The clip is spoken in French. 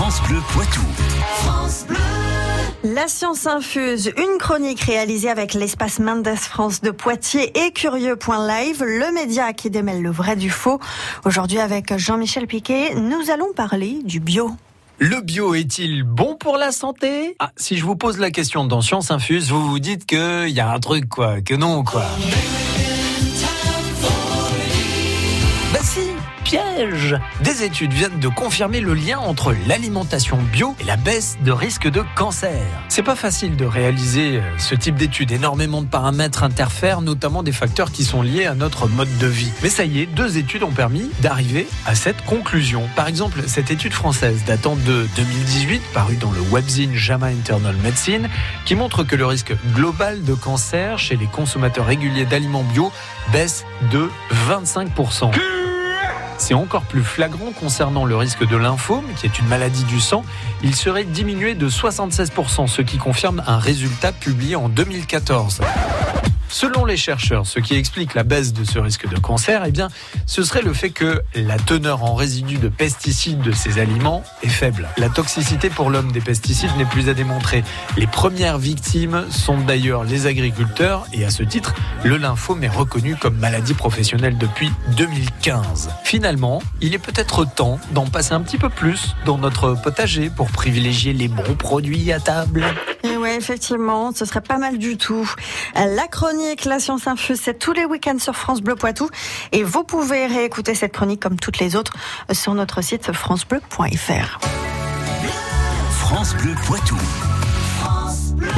France Bleu Poitou. La science infuse, une chronique réalisée avec l'espace Mendes France de Poitiers et Curieux.live, le média qui démêle le vrai du faux. Aujourd'hui avec Jean-Michel Piquet, nous allons parler du bio. Le bio est-il bon pour la santé? Ah, si je vous pose la question dans Science Infuse, vous vous dites qu'il y a un truc quoi, que non quoi. Piège Des études viennent de confirmer le lien entre l'alimentation bio et la baisse de risque de cancer. C'est pas facile de réaliser euh, ce type d'études. Énormément de paramètres interfèrent, notamment des facteurs qui sont liés à notre mode de vie. Mais ça y est, deux études ont permis d'arriver à cette conclusion. Par exemple, cette étude française datant de 2018, parue dans le webzine JAMA Internal Medicine, qui montre que le risque global de cancer chez les consommateurs réguliers d'aliments bio baisse de 25%. C'est encore plus flagrant concernant le risque de lymphome, qui est une maladie du sang. Il serait diminué de 76%, ce qui confirme un résultat publié en 2014. Selon les chercheurs, ce qui explique la baisse de ce risque de cancer, eh bien, ce serait le fait que la teneur en résidus de pesticides de ces aliments est faible. La toxicité pour l'homme des pesticides n'est plus à démontrer. Les premières victimes sont d'ailleurs les agriculteurs et à ce titre, le lymphome est reconnu comme maladie professionnelle depuis 2015. Finalement, il est peut-être temps d'en passer un petit peu plus dans notre potager pour privilégier les bons produits à table. Effectivement, ce serait pas mal du tout. La chronique La Science Infuse, c'est tous les week-ends sur France Bleu Poitou. Et vous pouvez réécouter cette chronique comme toutes les autres sur notre site francebleu.fr. France Bleu Poitou.